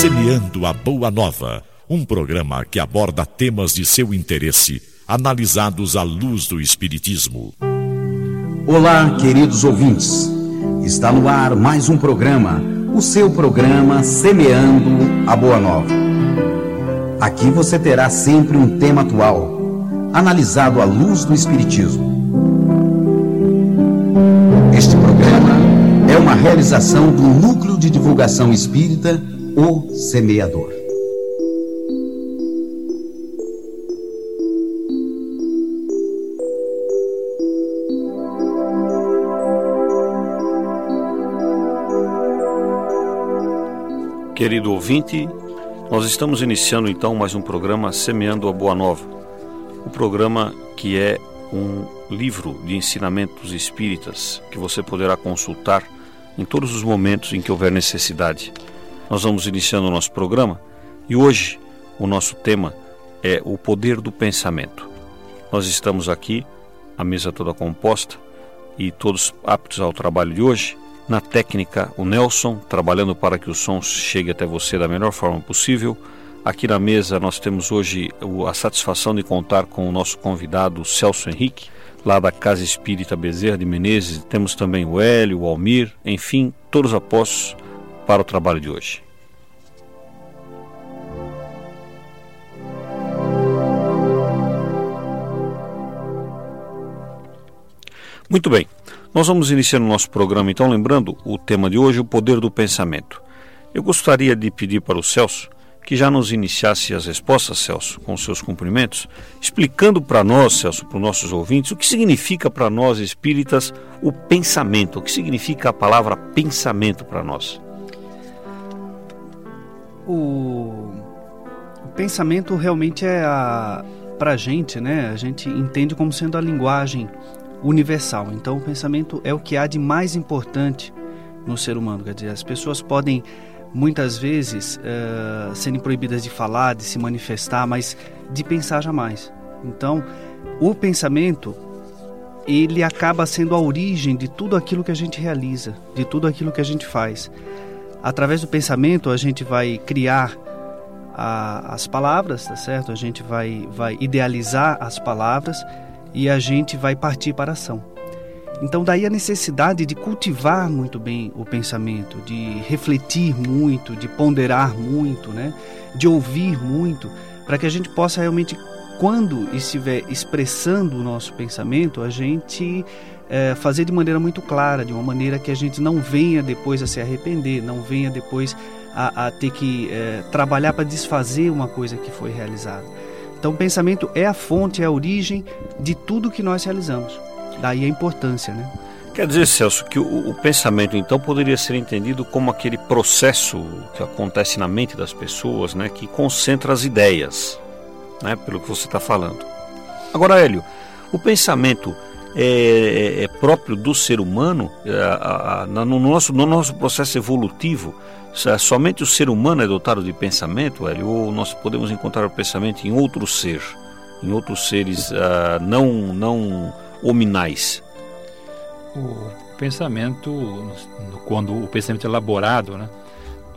Semeando a Boa Nova, um programa que aborda temas de seu interesse, analisados à luz do Espiritismo. Olá, queridos ouvintes. Está no ar mais um programa, o seu programa Semeando a Boa Nova. Aqui você terá sempre um tema atual, analisado à luz do Espiritismo. Este programa é uma realização do Núcleo de Divulgação Espírita, O Semeador. Querido ouvinte, nós estamos iniciando então mais um programa Semeando a Boa Nova. O programa que é um livro de ensinamentos espíritas que você poderá consultar em todos os momentos em que houver necessidade. Nós vamos iniciando o nosso programa e hoje o nosso tema é o poder do pensamento. Nós estamos aqui, a mesa toda composta e todos aptos ao trabalho de hoje na técnica, o Nelson, trabalhando para que o som chegue até você da melhor forma possível. Aqui na mesa nós temos hoje a satisfação de contar com o nosso convidado Celso Henrique, lá da Casa Espírita Bezerra de Menezes. Temos também o Hélio, o Almir, enfim, todos apostos para o trabalho de hoje. Muito bem. Nós vamos iniciar o nosso programa, então, lembrando o tema de hoje, o poder do pensamento. Eu gostaria de pedir para o Celso que já nos iniciasse as respostas, Celso, com seus cumprimentos, explicando para nós, Celso, para os nossos ouvintes, o que significa para nós espíritas o pensamento, o que significa a palavra pensamento para nós. O... o pensamento realmente é a gente, né? A gente entende como sendo a linguagem universal. Então, o pensamento é o que há de mais importante no ser humano. Quer dizer, as pessoas podem muitas vezes uh, serem proibidas de falar, de se manifestar, mas de pensar jamais. Então, o pensamento ele acaba sendo a origem de tudo aquilo que a gente realiza, de tudo aquilo que a gente faz. Através do pensamento, a gente vai criar a, as palavras, tá certo? A gente vai, vai idealizar as palavras e a gente vai partir para a ação. Então, daí a necessidade de cultivar muito bem o pensamento, de refletir muito, de ponderar muito, né? de ouvir muito, para que a gente possa realmente, quando estiver expressando o nosso pensamento, a gente é, fazer de maneira muito clara, de uma maneira que a gente não venha depois a se arrepender, não venha depois a, a ter que é, trabalhar para desfazer uma coisa que foi realizada. Então, o pensamento é a fonte, é a origem de tudo que nós realizamos. Daí a importância, né? Quer dizer, Celso, que o, o, pensamento então poderia ser entendido como aquele processo que acontece na mente das pessoas, né, que concentra as ideias, né, pelo que você está falando. Agora, Hélio, o pensamento é, é, é próprio do ser humano, é, a, a, no, nosso, no nosso processo evolutivo, somente o ser humano é dotado de pensamento, Hélio, ou nós podemos encontrar o pensamento em outro ser, em outros seres uh, não, não hominais? O pensamento, quando o pensamento é elaborado, né,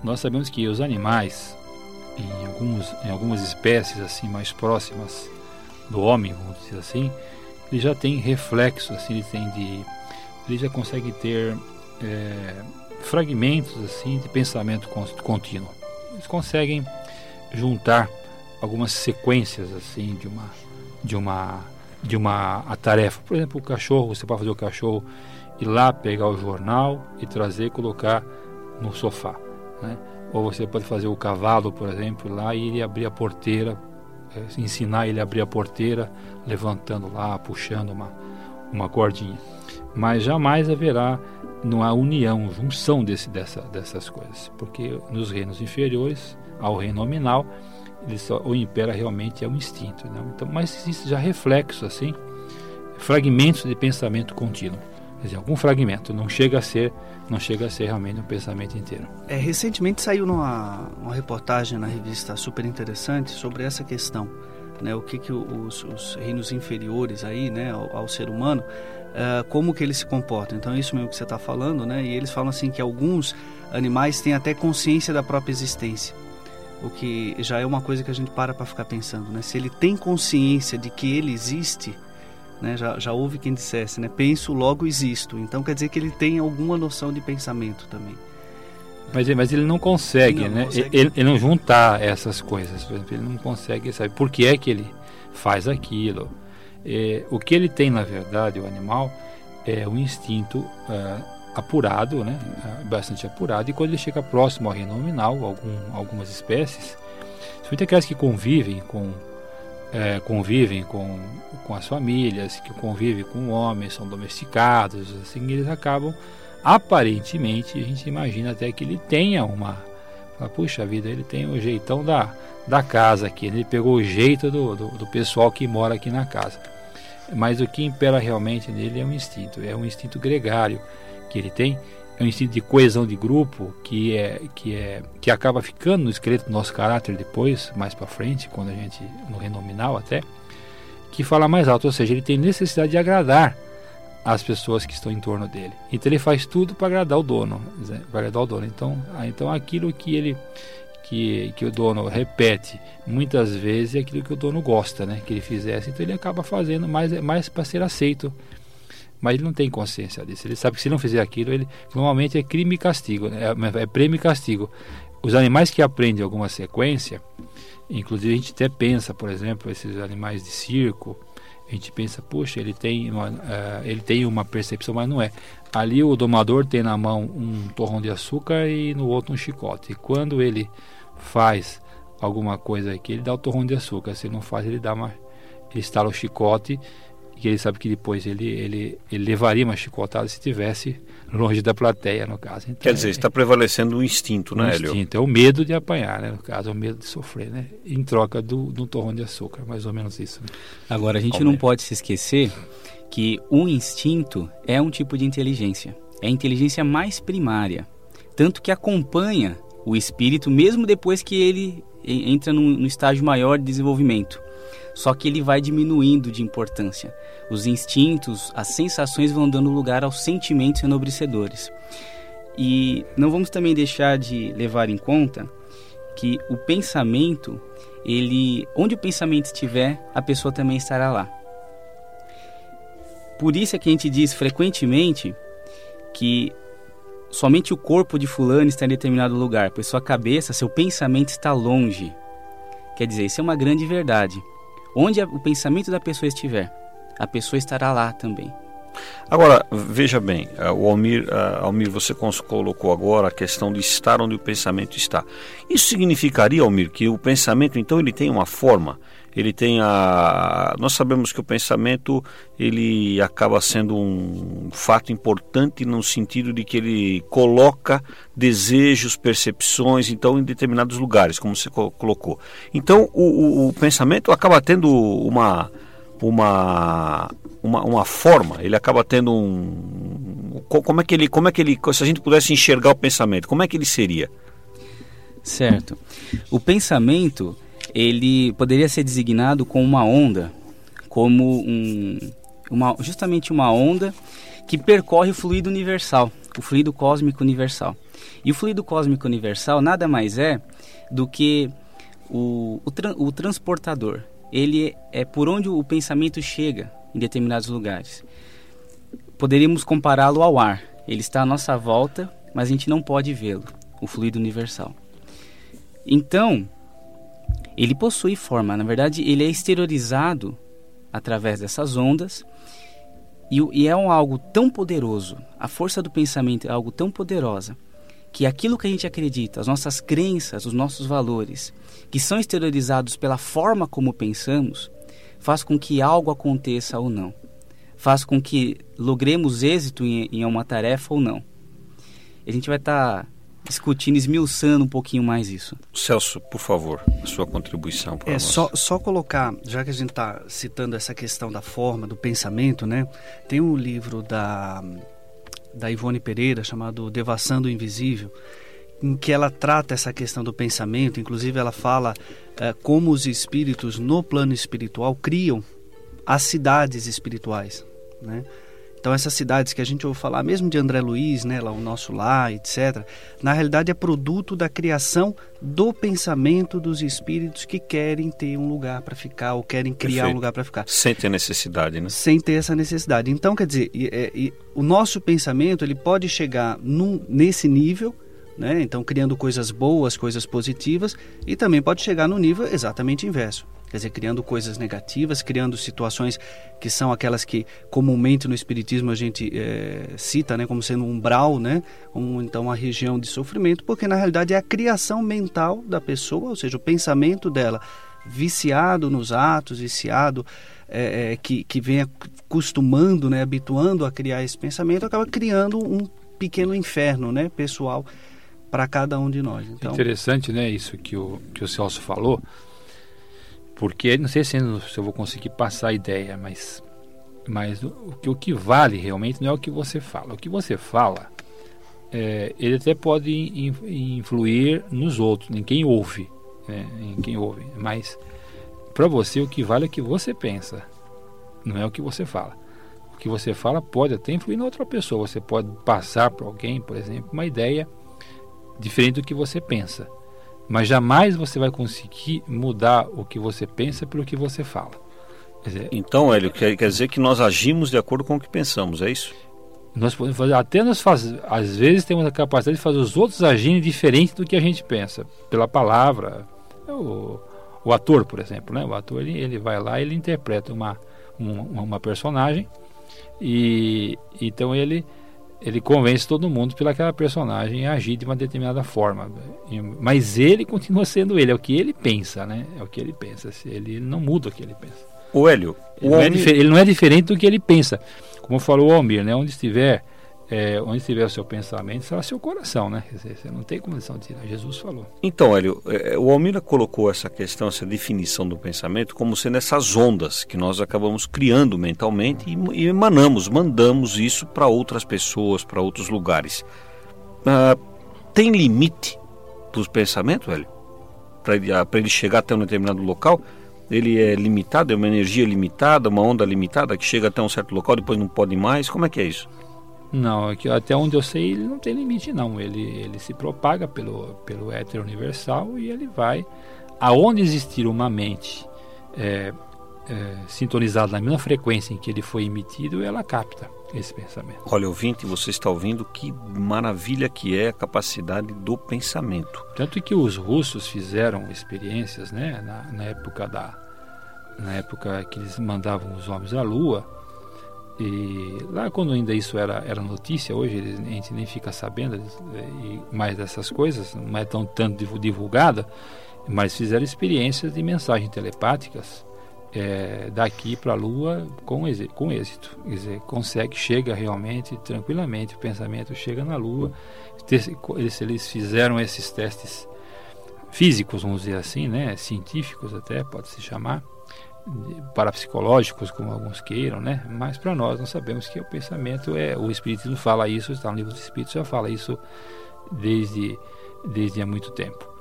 nós sabemos que os animais, em, alguns, em algumas espécies assim mais próximas do homem, vamos dizer assim, ele já tem reflexos, assim, ele tem de, ele já consegue ter é, fragmentos assim de pensamento contínuo. Eles conseguem juntar algumas sequências assim de uma de uma de uma a tarefa. Por exemplo, o cachorro, você pode fazer o cachorro ir lá pegar o jornal e trazer e colocar no sofá, né? Ou você pode fazer o cavalo, por exemplo, lá e ele abrir a porteira, é, ensinar ele a abrir a porteira, levantando lá, puxando uma uma cordinha. Mas jamais haverá há união, junção desse, dessa, dessas coisas, porque nos reinos inferiores ao reino nominal, ele só, o impera realmente é o instinto. Não? Então, mas existe já reflexos assim, fragmentos de pensamento contínuo. Quer dizer, algum fragmento, não chega a ser, não chega a ser realmente um pensamento inteiro. É, recentemente saiu numa uma reportagem na revista super interessante sobre essa questão, né, o que que os, os reinos inferiores aí, né, ao, ao ser humano uh, como que eles se comportam. Então é isso mesmo que você está falando, né? E eles falam assim que alguns animais têm até consciência da própria existência. o que já é uma coisa que a gente para para ficar pensando, né? Se ele tem consciência de que ele existe, né? Já, já houve quem dissesse, né? Penso, logo existo. Então quer dizer que ele tem alguma noção de pensamento também. Mas, mas ele não consegue, não, né? consegue. Ele, ele, não juntar essas coisas. Por exemplo, ele não consegue saber por que é que ele faz aquilo. É, o que ele tem, na verdade, o animal, é um instinto uh, apurado, né? Uh, bastante apurado. E quando ele chega próximo ao reino nominal, algum, algumas espécies, principalmente aquelas que convivem com é, convivem com, com as famílias, que convivem com homens, são domesticados, assim, eles acabam, aparentemente, a gente imagina até que ele tenha uma. Fala, Puxa vida, ele tem o jeitão da, da casa aqui, né? ele pegou o jeito do, do, do pessoal que mora aqui na casa. Mas o que impera realmente nele é um instinto, é um instinto gregário que ele tem, é um instinto de coesão de grupo que é que é que acaba ficando no esqueleto do nosso caráter depois, mais para frente, quando a gente no renominal até, que fala mais alto, ou seja, ele tem necessidade de agradar as pessoas que estão em torno dele. Então ele faz tudo para agradar o dono, para agradar o dono. Então, ah, então aquilo que ele que, que o dono repete muitas vezes é aquilo que o dono gosta, né? Que ele fizesse, então ele acaba fazendo mais mais para ser aceito mas ele não tem consciência disso. Ele sabe que se não fizer aquilo, ele normalmente é crime e castigo, né? é, é prêmio e castigo. Os animais que aprendem alguma sequência, inclusive a gente até pensa, por exemplo, esses animais de circo, a gente pensa, puxa, ele tem uma, uh, ele tem uma percepção, mas não é. Ali o domador tem na mão um torrão de açúcar e no outro um chicote. E quando ele faz alguma coisa aqui, ele dá o torrão de açúcar. Se não faz, ele dá uma, ele estala o chicote que ele sabe que depois ele, ele, ele levaria uma chicotada se estivesse longe da plateia, no caso. Então, Quer dizer, é, está prevalecendo o instinto, né, Hélio? O instinto, é o medo de apanhar, né, no caso, é o medo de sofrer, né, em troca do, do torrão de açúcar, mais ou menos isso. Né? Agora, a gente não pode se esquecer que o instinto é um tipo de inteligência, é a inteligência mais primária, tanto que acompanha o espírito mesmo depois que ele entra no, no estágio maior de desenvolvimento só que ele vai diminuindo de importância. Os instintos, as sensações vão dando lugar aos sentimentos enobrecedores. E não vamos também deixar de levar em conta que o pensamento, ele, onde o pensamento estiver, a pessoa também estará lá. Por isso é que a gente diz frequentemente que somente o corpo de fulano está em determinado lugar, pois sua cabeça, seu pensamento está longe. Quer dizer, isso é uma grande verdade. Onde o pensamento da pessoa estiver, a pessoa estará lá também. Agora, veja bem, eh, o Almir, eh, Almir, você colocou agora a questão de estar onde o pensamento está. Isso significaria, Almir, que o pensamento, então, ele tem uma forma, ele tem a... Nós sabemos que o pensamento, ele acaba sendo um fato importante no sentido de que ele coloca desejos, percepções, então, em determinados lugares, como você colocou. Então, o, o, o pensamento acaba tendo uma uma, uma, uma forma, ele acaba tendo um. Como é que ele. Como é que ele. Se a gente pudesse enxergar o pensamento, como é que ele seria? Certo. O pensamento, ele poderia ser designado como uma onda, como um, uma, justamente uma onda que percorre o fluido universal, o fluido cósmico universal. E o fluido cósmico universal nada mais é do que o, o, tra o transportador ele é por onde o pensamento chega em determinados lugares. Poderíamos compará-lo ao ar. Ele está à nossa volta, mas a gente não pode vê-lo, o fluido universal. Então, ele possui forma, na verdade, ele é exteriorizado através dessas ondas e, é um algo tão poderoso, a força do pensamento é algo tão poderosa que aquilo que a gente acredita, as nossas crenças, os nossos valores, que são exteriorizados pela forma como pensamos, faz com que algo aconteça ou não. Faz com que logremos êxito em, em uma tarefa ou não. A gente vai estar tá discutindo, esmiuçando um pouquinho mais isso. Celso, por favor, a sua contribuição para é, nós. Só, só colocar, já que a gente está citando essa questão da forma, do pensamento, né? Tem um livro da da Ivone Pereira chamado Devassando o Invisível, em que ela trata essa questão do pensamento, inclusive ela fala é, como os espíritos no plano espiritual criam as cidades espirituais, né? Então essas cidades que a gente ouve falar, mesmo de André Luiz, né, lá o nosso lar, etc., na realidade é produto da criação do pensamento dos espíritos que querem ter um lugar para ficar ou querem criar Perfeito. um lugar para ficar. Sem ter necessidade, né? Sem ter essa necessidade. Então, quer dizer, e, é, e, o nosso pensamento ele pode chegar num, nesse nível né? Então, criando coisas boas, coisas positivas, e também pode chegar no nível exatamente inverso. Quer dizer, criando coisas negativas, criando situações que são aquelas que comumente no Espiritismo a gente é, cita né, como sendo um umbral, né, como então uma região de sofrimento, porque na realidade é a criação mental da pessoa, ou seja, o pensamento dela viciado nos atos, viciado, é, que, que vem acostumando, né, habituando a criar esse pensamento, acaba criando um pequeno inferno né, pessoal para cada um de nós. Então, Interessante, né, isso que o, que o Celso falou, porque não sei se, eu vou conseguir passar a ideia, mas, mas o, o, o que vale realmente não é o que você fala. O que você fala, é, ele até pode influir nos outros, em quem ouve, né, em quem ouve, mas para você o que vale é o que você pensa, não é o que você fala. O que você fala pode até influir na outra pessoa. Você pode passar para alguém, por exemplo, uma ideia diferente do que você pensa. Mas jamais você vai conseguir mudar o que você pensa pelo que você fala. Dizer, então, Hélio, quer, quer dizer que nós agimos de acordo com o que pensamos, é isso? Nós podemos fazer, até nós faz, às vezes temos a capacidade de fazer os outros agirem diferente do que a gente pensa, pela palavra. O, o ator, por exemplo, né? O ator ele, ele vai lá ele interpreta uma, uma, uma personagem e então ele ele convence todo mundo pelaquela personagem a agir de uma determinada forma. Mas ele continua sendo ele, é o que ele pensa, né? É o que ele pensa. Ele não muda o que ele pensa. O Hélio, ele, o não, é ele não é diferente do que ele pensa. Como falou o Almir, né? Onde estiver é, onde estiver o seu pensamento, será seu coração, né? Você não tem condição de tirar. Jesus falou. Então, Hélio, é, o Almira colocou essa questão, essa definição do pensamento, como sendo essas ondas que nós acabamos criando mentalmente e, e emanamos, mandamos isso para outras pessoas, para outros lugares. Ah, tem limite para os pensamentos, Hélio? Para ele, ah, ele chegar até um determinado local? Ele é limitado, é uma energia limitada, uma onda limitada que chega até um certo local, depois não pode mais? Como é que é isso? Não, é que até onde eu sei ele não tem limite não. Ele, ele se propaga pelo, pelo éter universal e ele vai aonde existir uma mente é, é, sintonizada na mesma frequência em que ele foi emitido, ela capta esse pensamento. Olha, ouvinte, você está ouvindo que maravilha que é a capacidade do pensamento. Tanto que os russos fizeram experiências, né, na, na época da na época que eles mandavam os homens à Lua, e lá quando ainda isso era, era notícia, hoje a gente nem fica sabendo mais dessas coisas, não é tão tanto divulgada, mas fizeram experiências de mensagens telepáticas é, daqui para a Lua com, com êxito. Quer dizer, consegue, chega realmente tranquilamente, o pensamento chega na Lua. Eles, eles fizeram esses testes físicos, vamos dizer assim, né, científicos até, pode se chamar, parapsicológicos, como alguns queiram, né? Mas para nós nós sabemos que o pensamento é, o espiritismo fala isso, está no livro dos espíritos já fala isso desde desde há muito tempo.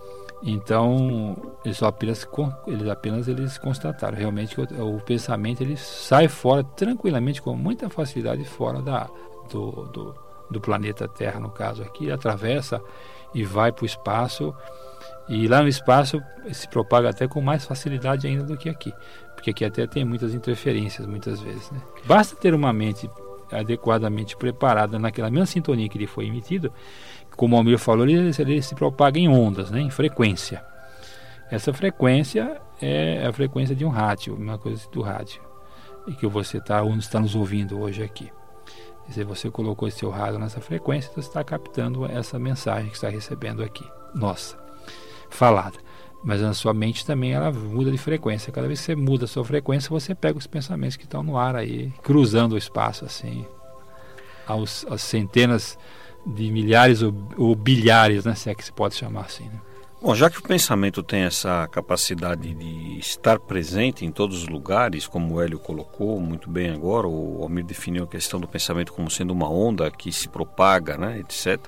Então eles apenas eles apenas eles constataram realmente que o, o, pensamento ele sai fora tranquilamente com muita facilidade fora da do, do, do planeta Terra no caso aqui atravessa e vai para o espaço e lá no espaço se propaga até com mais facilidade ainda do que aqui porque aqui até tem muitas interferências muitas vezes. Né? Basta ter uma mente adequadamente preparada naquela mesma sintonia que ele foi emitido, como o Almir falou, ele, ele se propaga em ondas, né? em frequência. Essa frequência é a frequência de um rádio, uma coisa do rádio, e que você está está nos ouvindo hoje aqui. Se você colocou esse seu rádio nessa frequência, você está captando essa mensagem que está recebendo aqui, nossa, falada. Mas a sua mente também ela muda de frequência. Cada vez que você muda a sua frequência, você pega os pensamentos que estão no ar aí, cruzando o espaço assim, aos, às centenas de milhares ou, ou, bilhares, né, se é que se pode chamar assim. Né? Bom, já que o pensamento tem essa capacidade de estar presente em todos os lugares, como o Hélio colocou muito bem agora, o Almir definiu a questão do pensamento como sendo uma onda que se propaga, né, etc.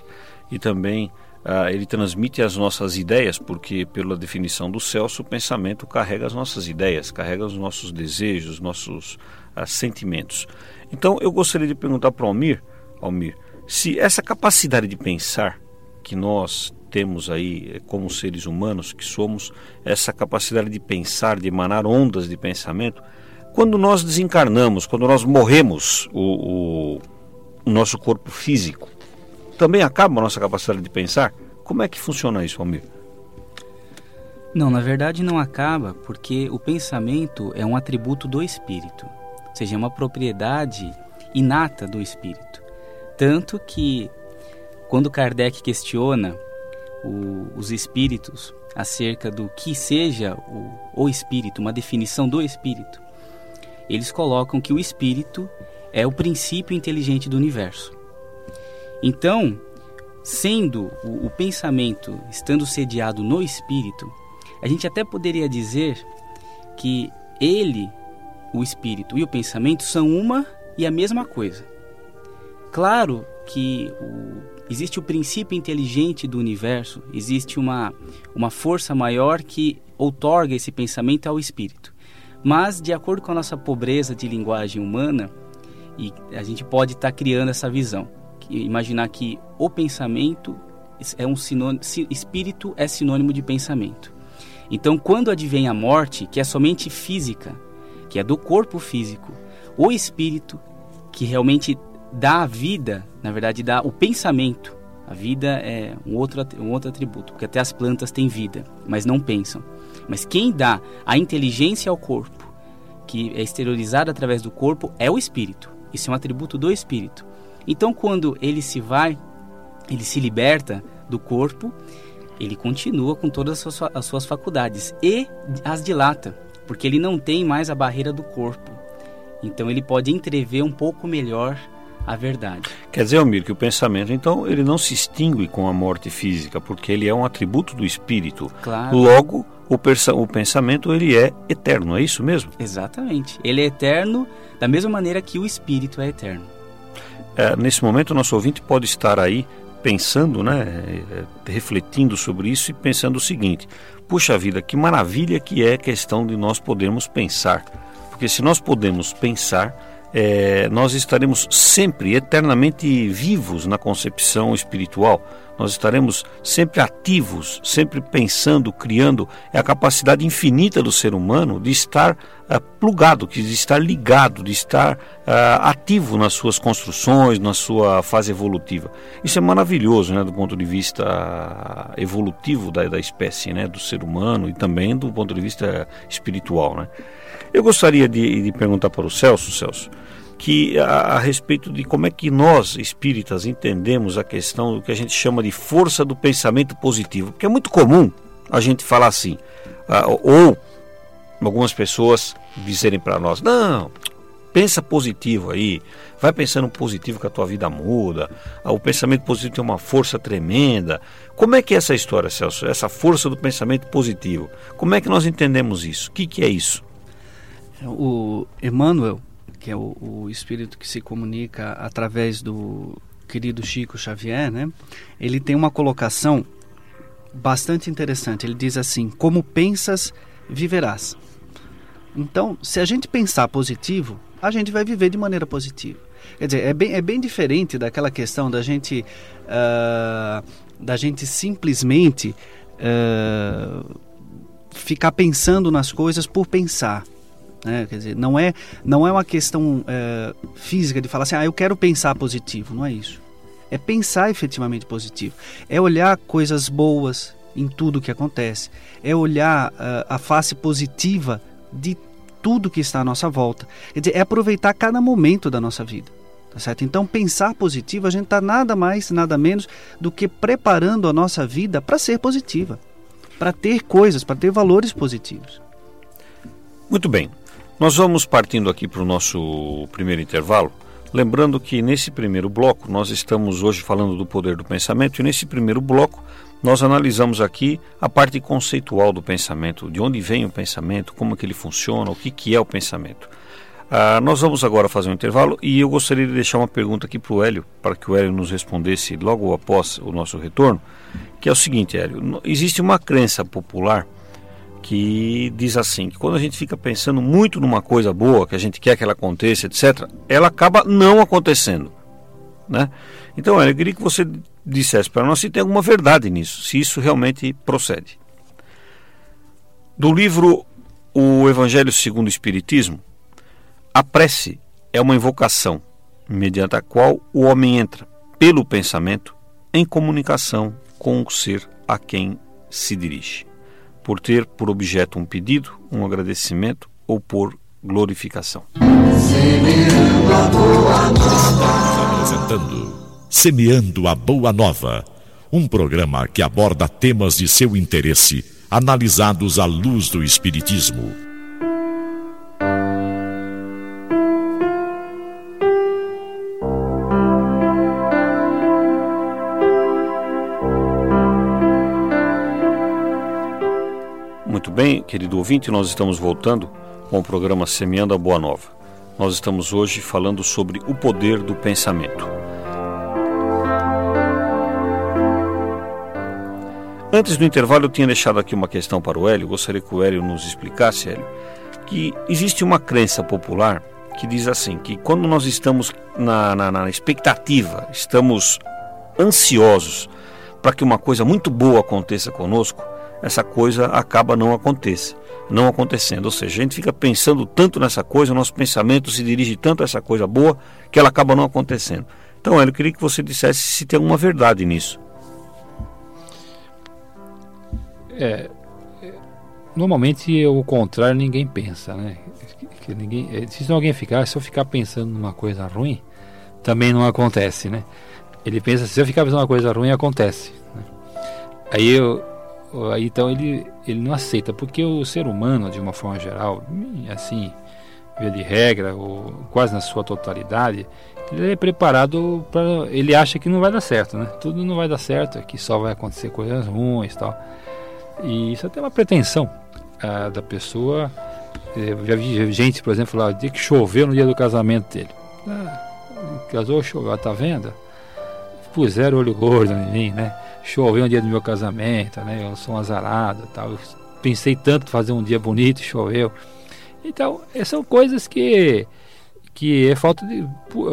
E também ah, ele transmite as nossas ideias, porque, pela definição do Celso, o pensamento carrega as nossas ideias, carrega os nossos desejos, nossos ah, sentimentos. Então, eu gostaria de perguntar para o Almir, Almir, se essa capacidade de pensar que nós temos aí eh, como seres humanos que somos, essa capacidade de pensar, de emanar ondas de pensamento, quando nós desencarnamos, quando nós morremos o, o, o nosso corpo físico, também acaba a nossa capacidade de pensar? Como é que funciona isso, Almir? Não, na verdade não acaba, porque o pensamento é um atributo do espírito, ou seja, é uma propriedade inata do espírito. Tanto que, quando Kardec questiona o, os espíritos acerca do que seja o, o espírito, uma definição do espírito, eles colocam que o espírito é o princípio inteligente do universo. Então, sendo o, o pensamento estando sediado no espírito, a gente até poderia dizer que ele, o espírito e o pensamento são uma e a mesma coisa. Claro que o, existe o princípio inteligente do universo, existe uma, uma força maior que outorga esse pensamento ao espírito. Mas, de acordo com a nossa pobreza de linguagem humana, e a gente pode estar tá criando essa visão imaginar que o pensamento é um sinônimo, espírito é sinônimo de pensamento. Então, quando advém a morte, que é somente física, que é do corpo físico, o espírito que realmente dá a vida, na verdade dá o pensamento. A vida é um outro, um outro atributo, porque até as plantas têm vida, mas não pensam. Mas quem dá a inteligência ao corpo, que é exteriorizada através do corpo, é o espírito. Isso é um atributo do espírito. Então, quando ele se vai, ele se liberta do corpo, ele continua com todas as suas, as suas faculdades e as dilata, porque ele não tem mais a barreira do corpo. Então, ele pode entrever um pouco melhor a verdade. Quer dizer, Almir, que o pensamento, então, ele não se extingue com a morte física, porque ele é um atributo do espírito. Claro. Logo, o, o pensamento, ele é eterno, é isso mesmo? Exatamente. Ele é eterno da mesma maneira que o espírito é eterno é, nesse momento o nosso ouvinte pode estar aí pensando, né, é, refletindo sobre isso e pensando o seguinte: puxa vida, que maravilha que é a questão de nós podermos pensar, porque se nós podemos pensar, é, nós estaremos sempre eternamente vivos na concepção espiritual nós estaremos sempre ativos, sempre pensando, criando. É a capacidade infinita do ser humano de estar uh, plugado, de estar ligado, de estar uh, ativo nas suas construções, na sua fase evolutiva. Isso é maravilhoso, né, do ponto de vista evolutivo da, da espécie, né, do ser humano e também do ponto de vista espiritual, né. Eu gostaria de, de perguntar para o Celso, Celso, que a, a, respeito de como é que nós espíritas entendemos a questão do que a gente chama de força do pensamento positivo, porque é muito comum a gente falar assim, uh, ou algumas pessoas dizerem para nós, não, pensa positivo aí, vai pensando positivo que a tua vida muda, uh, o pensamento positivo tem uma força tremenda. Como é que é essa história, Celso? Essa força do pensamento positivo. Como é que nós entendemos isso? O que, que é isso? O Emmanuel que é o, o espírito que se comunica através do querido Chico Xavier, né? Ele tem uma colocação bastante interessante. Ele diz assim: Como pensas, viverás. Então, se a gente pensar positivo, a gente vai viver de maneira positiva. Quer dizer, é bem, é bem diferente daquela questão da gente, uh, da gente simplesmente uh, ficar pensando nas coisas por pensar. Né? Quer dizer, não é, não é uma questão é, física de falar assim, ah, eu quero pensar positivo. Não é isso. É pensar efetivamente positivo. É olhar coisas boas em tudo que acontece. É olhar uh, a face positiva de tudo que está à nossa volta. Quer dizer, é aproveitar cada momento da nossa vida. Tá certo? Então, pensar positivo, a gente está nada mais, nada menos do que preparando a nossa vida para ser positiva, para ter coisas, para ter valores positivos. Muito bem. Nós vamos partindo aqui para o nosso primeiro intervalo. Lembrando que nesse primeiro bloco nós estamos hoje falando do poder do pensamento e nesse primeiro bloco nós analisamos aqui a parte conceitual do pensamento, de onde vem o pensamento, como que ele funciona, o que, que é o pensamento. Ah, nós vamos agora fazer um intervalo e eu gostaria de deixar uma pergunta aqui para o Hélio, para que o Hélio nos respondesse logo após o nosso retorno, que é o seguinte, Hélio, existe uma crença popular que diz assim, que quando a gente fica pensando muito numa coisa boa, que a gente quer que ela aconteça, etc., ela acaba não acontecendo, né? Então, Hélio, eu queria que você dissesse para nós se tem alguma verdade nisso, se isso realmente procede. Do livro O Evangelho segundo o Espiritismo, a prece é uma invocação, mediante a qual o homem entra, pelo pensamento, em comunicação com o ser a quem se dirige, por ter por objeto um pedido, um agradecimento ou por glorificação. Apresentando Semeando a Boa Nova, um programa que aborda temas de seu interesse, analisados à luz do Espiritismo. bem, querido ouvinte, nós estamos voltando com o programa Semeando a Boa Nova. Nós estamos hoje falando sobre o poder do pensamento. Antes do intervalo, eu tinha deixado aqui uma questão para o Hélio, gostaria que o Hélio nos explicasse, Hélio, que existe uma crença popular que diz assim, que quando nós estamos na, na, na expectativa, estamos ansiosos para que uma coisa muito boa aconteça conosco, essa coisa acaba não acontece, não acontecendo. Ou seja, a gente fica pensando tanto nessa coisa, o nosso pensamento se dirige tanto a essa coisa boa que ela acaba não acontecendo. Então, eu queria que você dissesse se tem alguma verdade nisso. É, normalmente o contrário ninguém pensa, né? Que ninguém, é, se alguém ficar, se eu ficar pensando numa coisa ruim, também não acontece, né? Ele pensa, se eu ficar pensando numa coisa ruim, acontece. Né? Aí eu, então ele, ele não aceita, porque o ser humano, de uma forma geral, assim, via de regra, ou quase na sua totalidade, ele é preparado para. Ele acha que não vai dar certo, né? Tudo não vai dar certo, que só vai acontecer coisas ruins tal. E isso é até uma pretensão ah, da pessoa. Eu já vi gente, por exemplo, lá, dia que choveu no dia do casamento dele. Ah, casou, choveu, tá vendo? Puseram olho gordo em mim, né? choveu no dia do meu casamento, né? Eu sou um azarado, tal. Eu pensei tanto fazer um dia bonito, choveu. Então, são coisas que que é falta de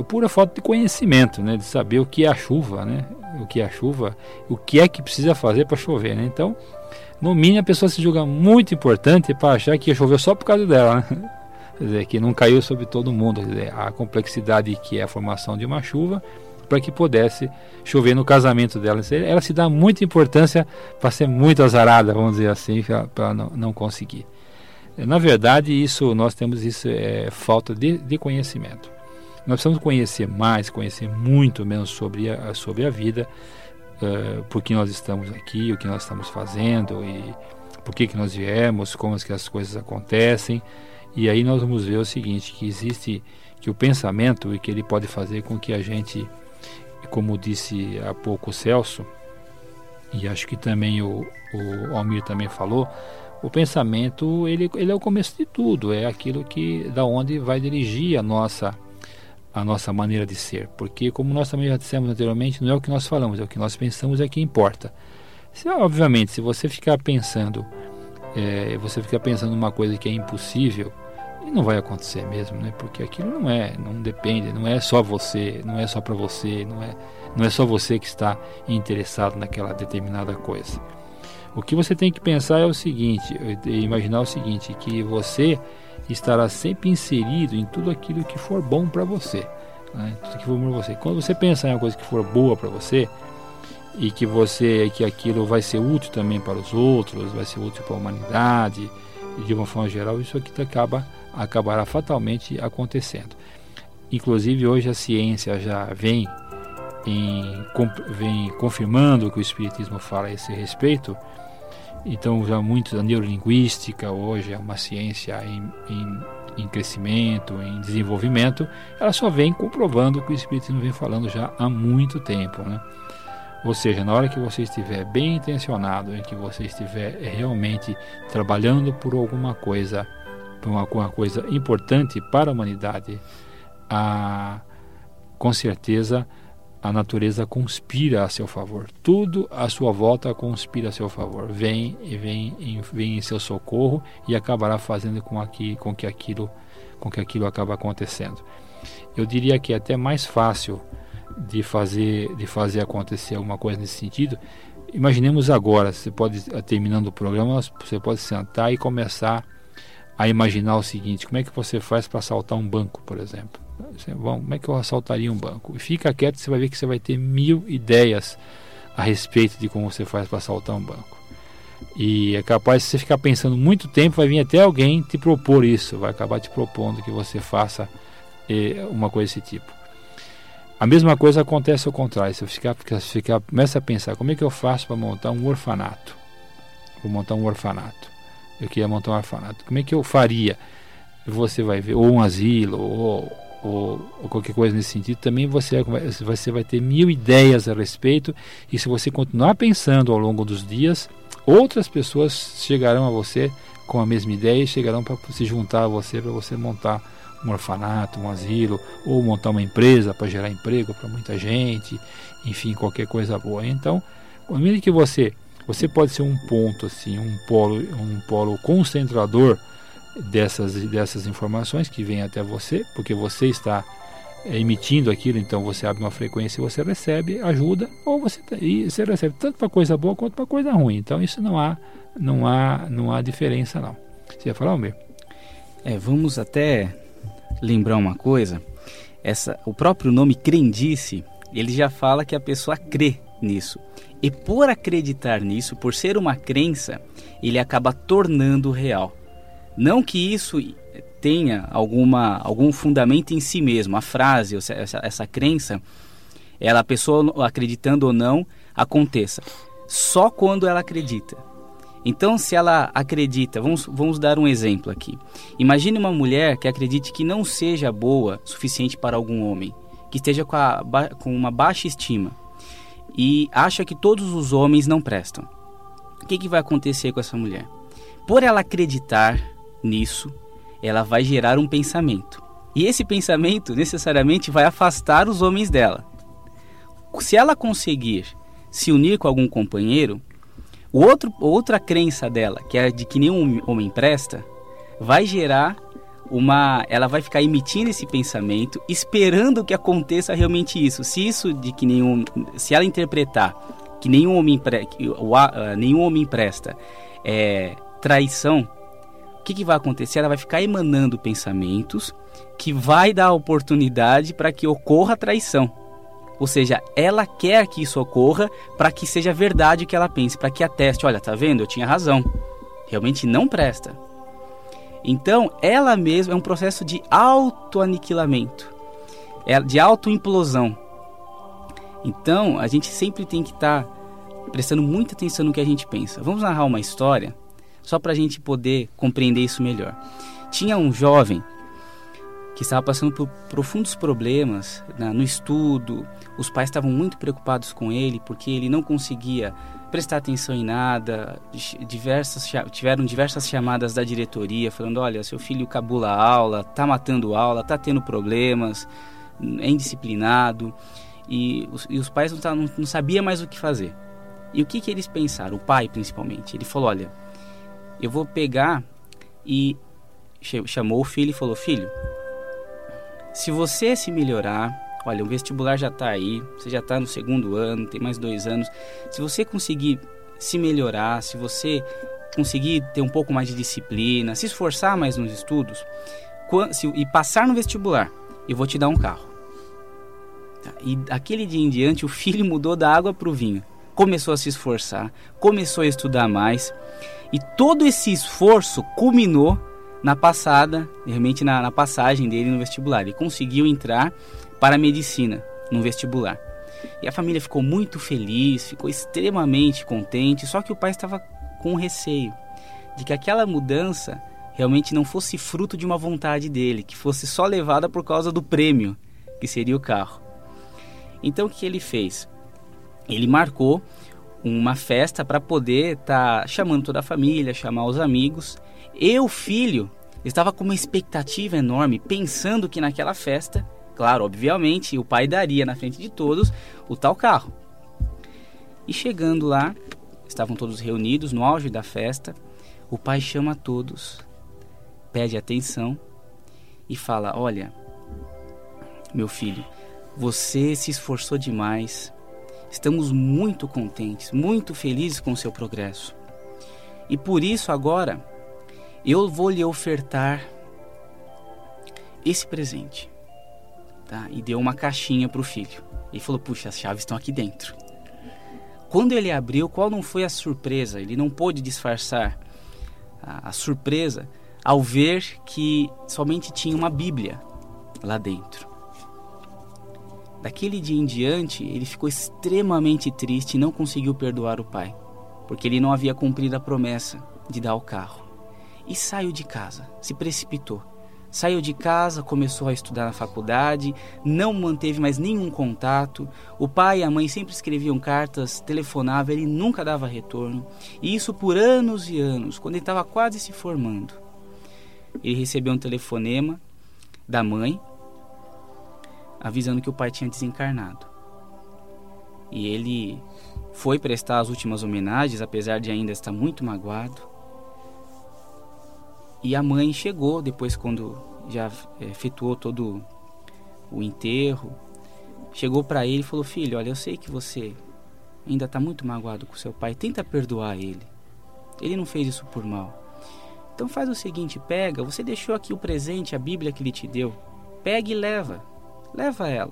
pura falta de conhecimento, né? De saber o que é a chuva, né? O que é a chuva, o que é que precisa fazer para chover, né? Então, no mínimo a pessoa se julga muito importante para achar que choveu só por causa dela, né? Quer dizer, que não caiu sobre todo mundo. Quer dizer, a complexidade que é a formação de uma chuva para que pudesse chover no casamento dela. Ela se dá muita importância para ser muito azarada, vamos dizer assim, para não, não conseguir. Na verdade, isso nós temos isso é falta de, de conhecimento. Nós precisamos conhecer mais, conhecer muito menos sobre a, sobre a vida, uh, por que nós estamos aqui, o que nós estamos fazendo e por que, que nós viemos, como que as coisas acontecem. E aí nós vamos ver o seguinte, que existe que o pensamento e que ele pode fazer com que a gente como disse há pouco o Celso, e acho que também o, o Almir também falou, o pensamento ele, ele é o começo de tudo, é aquilo que da onde vai dirigir a nossa a nossa maneira de ser, porque como nós também já dissemos anteriormente, não é o que nós falamos, é o que nós pensamos é que importa. Se, obviamente, se você ficar pensando, é, você ficar pensando numa coisa que é impossível, e não vai acontecer mesmo, né? Porque aquilo não é, não depende, não é só você, não é só para você, não é, não é só você que está interessado naquela determinada coisa. O que você tem que pensar é o seguinte, imaginar o seguinte, que você estará sempre inserido em tudo aquilo que for bom para você, né? tudo que for bom para você. Quando você pensar em uma coisa que for boa para você e que você, que aquilo vai ser útil também para os outros, vai ser útil para a humanidade e de uma forma geral, isso aqui acaba acabará fatalmente acontecendo. Inclusive, hoje a ciência já vem, em, vem confirmando o que o Espiritismo fala a esse respeito. Então, já muito a neurolinguística hoje é uma ciência em, em, em crescimento, em desenvolvimento, ela só vem comprovando o que o Espiritismo vem falando já há muito tempo. Né? Ou seja, na hora que você estiver bem intencionado, em que você estiver realmente trabalhando por alguma coisa uma, uma coisa importante para a humanidade, a, com certeza a natureza conspira a seu favor. Tudo à sua volta conspira a seu favor. Vem e vem, vem em seu socorro e acabará fazendo com, aqui, com que aquilo com que aquilo acaba acontecendo. Eu diria que é até mais fácil de fazer de fazer acontecer alguma coisa nesse sentido. Imaginemos agora, você pode terminando o programa, você pode sentar e começar a imaginar o seguinte: como é que você faz para assaltar um banco, por exemplo? Você, bom, como é que eu assaltaria um banco? Fica quieto, você vai ver que você vai ter mil ideias a respeito de como você faz para assaltar um banco. E é capaz de você ficar pensando muito tempo, vai vir até alguém te propor isso, vai acabar te propondo que você faça eh, uma coisa desse tipo. A mesma coisa acontece ao contrário, você ficar, ficar, começa a pensar como é que eu faço para montar um orfanato. Vou montar um orfanato. Eu queria montar um orfanato. Como é que eu faria? Você vai ver, ou um asilo, ou, ou, ou, qualquer coisa nesse sentido, também você, você vai ter mil ideias a respeito. E se você continuar pensando ao longo dos dias, outras pessoas chegarão a você com a mesma ideia e chegarão para se juntar a você para você montar um orfanato, um asilo, ou montar uma empresa para gerar emprego para muita gente, enfim, qualquer coisa boa. Então, à medida que você você pode ser um ponto assim, um polo, um polo concentrador dessas dessas informações que vêm até você, porque você está é, emitindo aquilo, então você abre uma frequência e você recebe ajuda, ou você, e você recebe tanto para coisa boa quanto para coisa ruim. Então isso não há não há não há diferença não. Você ia falar, Almir? É, vamos até lembrar uma coisa. Essa, o próprio nome crendice, ele já fala que a pessoa crê nisso. E por acreditar nisso, por ser uma crença, ele acaba tornando real. Não que isso tenha alguma, algum fundamento em si mesmo, a frase, essa, essa crença, ela, a pessoa acreditando ou não, aconteça. Só quando ela acredita. Então, se ela acredita, vamos, vamos dar um exemplo aqui. Imagine uma mulher que acredite que não seja boa suficiente para algum homem, que esteja com, a, com uma baixa estima e acha que todos os homens não prestam. O que, que vai acontecer com essa mulher? Por ela acreditar nisso, ela vai gerar um pensamento. E esse pensamento necessariamente vai afastar os homens dela. Se ela conseguir se unir com algum companheiro, outro, outra crença dela, que é de que nenhum homem presta, vai gerar uma, ela vai ficar emitindo esse pensamento, esperando que aconteça realmente isso. Se isso de que nenhum, se ela interpretar que nenhum homem, pre, que, o, uh, nenhum homem presta é traição, o que, que vai acontecer? Ela vai ficar emanando pensamentos que vai dar oportunidade para que ocorra a traição. Ou seja, ela quer que isso ocorra para que seja verdade o que ela pense, para que ateste, olha, tá vendo? Eu tinha razão. Realmente não presta. Então, ela mesma é um processo de autoaniquilamento, é de autoimplosão. Então, a gente sempre tem que estar tá prestando muita atenção no que a gente pensa. Vamos narrar uma história só para a gente poder compreender isso melhor. Tinha um jovem que estava passando por profundos problemas né, no estudo. Os pais estavam muito preocupados com ele porque ele não conseguia prestar atenção em nada. Diversas, tiveram diversas chamadas da diretoria falando: olha, seu filho cabula a aula, tá matando aula, tá tendo problemas, é indisciplinado. E os, e os pais não, não, não sabiam mais o que fazer. E o que, que eles pensaram? O pai, principalmente. Ele falou: olha, eu vou pegar e chamou o filho e falou: Filho, se você se melhorar, Olha, o vestibular já está aí, você já está no segundo ano, tem mais dois anos. Se você conseguir se melhorar, se você conseguir ter um pouco mais de disciplina, se esforçar mais nos estudos e passar no vestibular, eu vou te dar um carro. Tá, e aquele dia em diante, o filho mudou da água para o vinho. Começou a se esforçar, começou a estudar mais. E todo esse esforço culminou na passada, realmente na, na passagem dele no vestibular. Ele conseguiu entrar para a medicina no vestibular. E a família ficou muito feliz, ficou extremamente contente, só que o pai estava com receio de que aquela mudança realmente não fosse fruto de uma vontade dele, que fosse só levada por causa do prêmio, que seria o carro. Então o que ele fez? Ele marcou uma festa para poder estar tá chamando toda a família, chamar os amigos, e o filho estava com uma expectativa enorme, pensando que naquela festa, claro, obviamente, o pai daria na frente de todos o tal carro. E chegando lá, estavam todos reunidos no auge da festa. O pai chama todos, pede atenção e fala: Olha, meu filho, você se esforçou demais. Estamos muito contentes, muito felizes com o seu progresso. E por isso agora eu vou lhe ofertar esse presente. Tá? E deu uma caixinha para o filho. E falou: Puxa, as chaves estão aqui dentro. Quando ele abriu, qual não foi a surpresa? Ele não pôde disfarçar a, a surpresa ao ver que somente tinha uma Bíblia lá dentro. Daquele dia em diante, ele ficou extremamente triste e não conseguiu perdoar o pai, porque ele não havia cumprido a promessa de dar o carro. E saiu de casa, se precipitou. Saiu de casa, começou a estudar na faculdade, não manteve mais nenhum contato. O pai e a mãe sempre escreviam cartas, telefonavam, ele nunca dava retorno. E isso por anos e anos, quando ele estava quase se formando. Ele recebeu um telefonema da mãe, avisando que o pai tinha desencarnado. E ele foi prestar as últimas homenagens, apesar de ainda estar muito magoado. E a mãe chegou depois quando já é, efetuou todo o enterro, chegou para ele e falou: "Filho, olha, eu sei que você ainda está muito magoado com seu pai, tenta perdoar ele. Ele não fez isso por mal. Então faz o seguinte, pega, você deixou aqui o presente, a Bíblia que ele te deu. Pega e leva. Leva ela,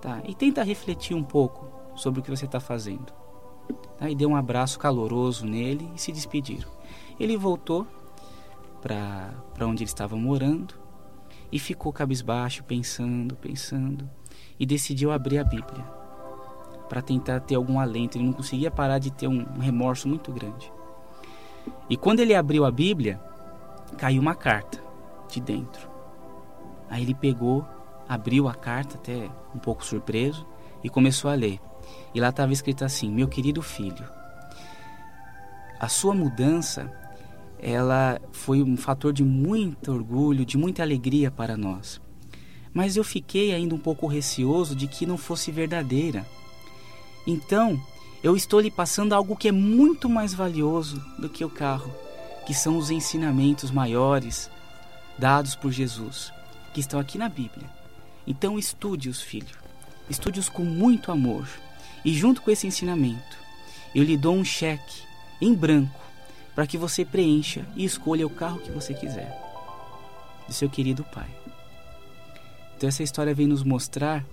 tá? E tenta refletir um pouco sobre o que você está fazendo. Tá? E deu um abraço caloroso nele e se despediram. Ele voltou para onde ele estava morando e ficou cabisbaixo, pensando, pensando, e decidiu abrir a Bíblia para tentar ter algum alento. Ele não conseguia parar de ter um remorso muito grande. E quando ele abriu a Bíblia, caiu uma carta de dentro. Aí ele pegou, abriu a carta, até um pouco surpreso, e começou a ler. E lá estava escrito assim: Meu querido filho, a sua mudança ela foi um fator de muito orgulho, de muita alegria para nós. Mas eu fiquei ainda um pouco receoso de que não fosse verdadeira. Então, eu estou lhe passando algo que é muito mais valioso do que o carro, que são os ensinamentos maiores dados por Jesus, que estão aqui na Bíblia. Então, estude-os, filho. Estude-os com muito amor. E junto com esse ensinamento, eu lhe dou um cheque em branco para que você preencha e escolha o carro que você quiser de seu querido pai. Então essa história vem nos mostrar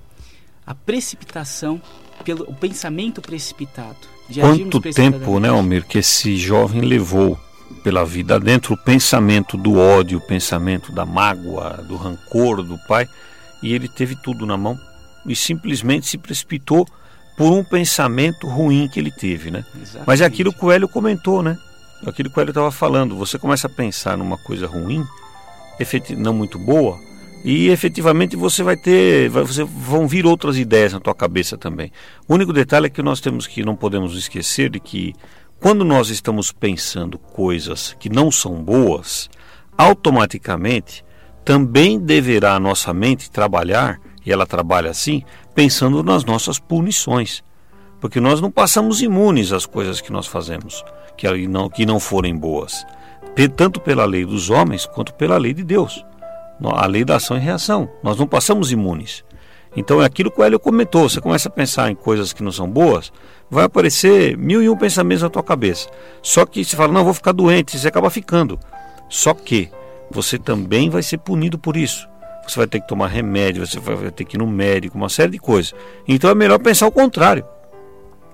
a precipitação pelo o pensamento precipitado. Quanto tempo, né, Almir, que esse jovem levou pela vida dentro o pensamento do ódio, o pensamento da mágoa, do rancor do pai, e ele teve tudo na mão e simplesmente se precipitou por um pensamento ruim que ele teve, né? Exatamente. Mas é aquilo que o Hélio comentou, né? aquilo que ele estava falando, você começa a pensar numa coisa ruim, não muito boa, e efetivamente você vai ter, você, vão vir outras ideias na tua cabeça também. O único detalhe é que nós temos que, não podemos esquecer de que quando nós estamos pensando coisas que não são boas, automaticamente também deverá a nossa mente trabalhar, e ela trabalha assim, pensando nas nossas punições. Porque nós não passamos imunes às coisas que nós fazemos que não, que não forem boas, tanto pela lei dos homens quanto pela lei de Deus. A lei da ação e reação. Nós não passamos imunes. Então é aquilo que o Hélio comentou. Você começa a pensar em coisas que não são boas, vai aparecer mil e um pensamentos na tua cabeça. Só que você fala, não, vou ficar doente, você acaba ficando. Só que você também vai ser punido por isso. Você vai ter que tomar remédio, você vai ter que ir no médico, uma série de coisas. Então é melhor pensar o contrário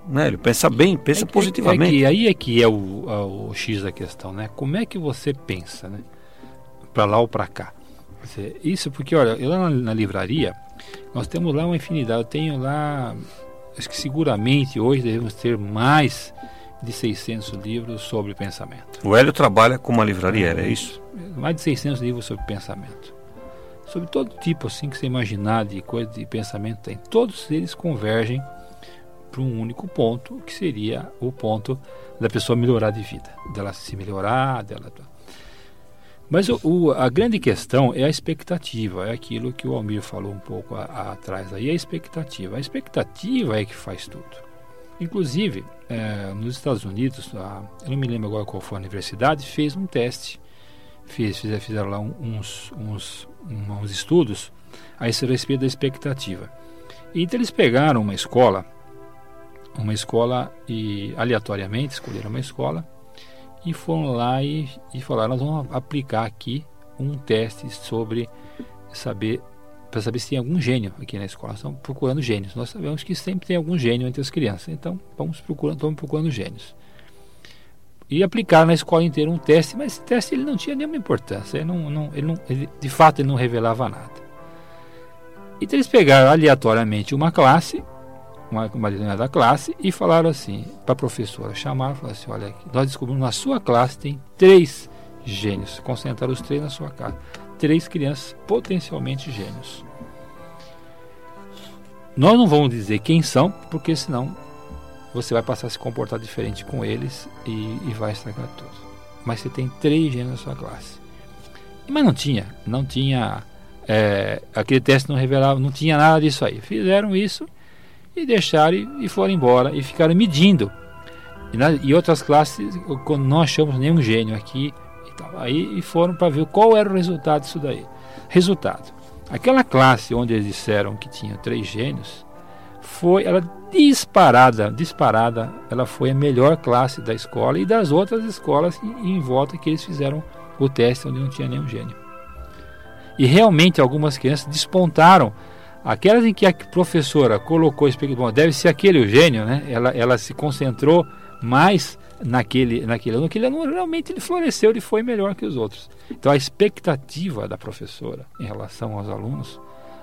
né? Ele pensa bem, pensa é, positivamente. É que, aí é que é o, o, o, X da questão, né? Como é que você pensa, né? Para lá ou para cá. Isso porque, olha, eu lá na, na, livraria, nós temos lá uma infinidade. Eu tenho lá, acho que seguramente hoje devemos ter mais de 600 livros sobre pensamento. O Hélio trabalha com uma livraria, é, é isso? Mais de 600 livros sobre pensamento. Sobre todo tipo assim que você imaginar de coisa de pensamento tem. Todos eles convergem para um único ponto, que seria o ponto da pessoa melhorar de vida, dela se melhorar, dela. Mas o, o, a grande questão é a expectativa, é aquilo que o Almir falou um pouco a, a, atrás aí, a expectativa. A expectativa é que faz tudo. Inclusive, é, nos Estados Unidos, a, eu não me lembro agora qual foi a universidade, fez um teste, fez, fizeram lá uns, uns, uns estudos a esse respeito da expectativa. Então eles pegaram uma escola, uma escola e aleatoriamente escolheram uma escola e foram lá e, e falaram: nós vamos aplicar aqui um teste sobre saber para saber se tem algum gênio aqui na escola. Estão procurando gênios. Nós sabemos que sempre tem algum gênio entre as crianças. Então vamos procurando, vamos procurando gênios. E aplicar na escola inteira um teste, mas esse teste ele não tinha nenhuma importância. Ele não, não, ele não, ele, de fato ele não revelava nada. Então eles pegaram aleatoriamente uma classe uma, uma determinada classe e falaram assim para a professora, chamaram e falaram assim, olha, nós descobrimos na sua classe tem três gênios, concentraram os três na sua casa, três crianças potencialmente gênios. Nós não vamos dizer quem são, porque senão você vai passar a se comportar diferente com eles e, e vai estragar tudo. Mas você tem três gênios na sua classe. Mas não tinha, não tinha, é, aquele teste não revelava, não tinha nada disso aí. Fizeram isso e deixaram e, foram embora e ficaram medindo. E, na, e outras classes, quando não achamos nenhum gênio aqui, tal, aí foram para ver qual era o resultado disso daí. Resultado: aquela classe onde eles disseram que tinha três gênios, foi ela disparada, disparada, ela foi a melhor classe da escola e das outras escolas em, em volta que eles fizeram o teste onde não tinha nenhum gênio. E realmente algumas crianças despontaram Aquelas em que a professora colocou, bom, deve ser aquele o gênio, né? Ela, ela se concentrou mais naquele, naquele aluno, aquele aluno realmente ele floresceu, ele foi melhor que os outros. Então a expectativa da professora em relação aos alunos,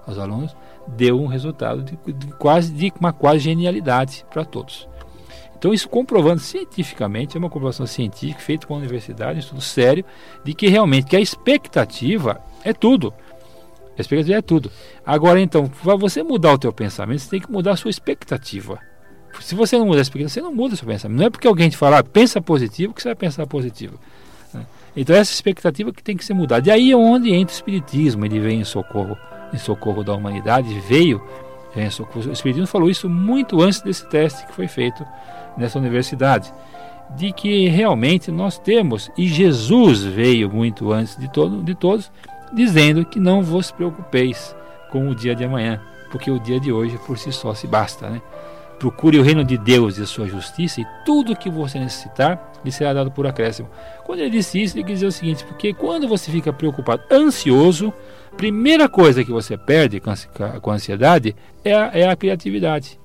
aos alunos, deu um resultado de, de quase de uma quase genialidade para todos. Então isso comprovando cientificamente, é uma comprovação científica feita com a universidade, um estudo sério, de que realmente que a expectativa é tudo. A expectativa é tudo. Agora, então, para você mudar o teu pensamento, você tem que mudar a sua expectativa. Se você não mudar a expectativa, você não muda o seu pensamento. Não é porque alguém te falar, ah, pensa positivo, que você vai pensar positivo. Né? Então, essa expectativa que tem que ser mudada. E aí é onde entra o Espiritismo, ele vem em socorro, em socorro da humanidade, veio em socorro. O Espiritismo falou isso muito antes desse teste que foi feito nessa universidade. De que realmente nós temos, e Jesus veio muito antes de, todo, de todos, dizendo que não vos preocupeis com o dia de amanhã, porque o dia de hoje por si só se basta. Né? Procure o reino de Deus e a sua justiça, e tudo o que você necessitar lhe será dado por acréscimo. Quando ele disse isso, ele quis dizer o seguinte: porque quando você fica preocupado, ansioso, primeira coisa que você perde com a ansiedade é a, é a criatividade.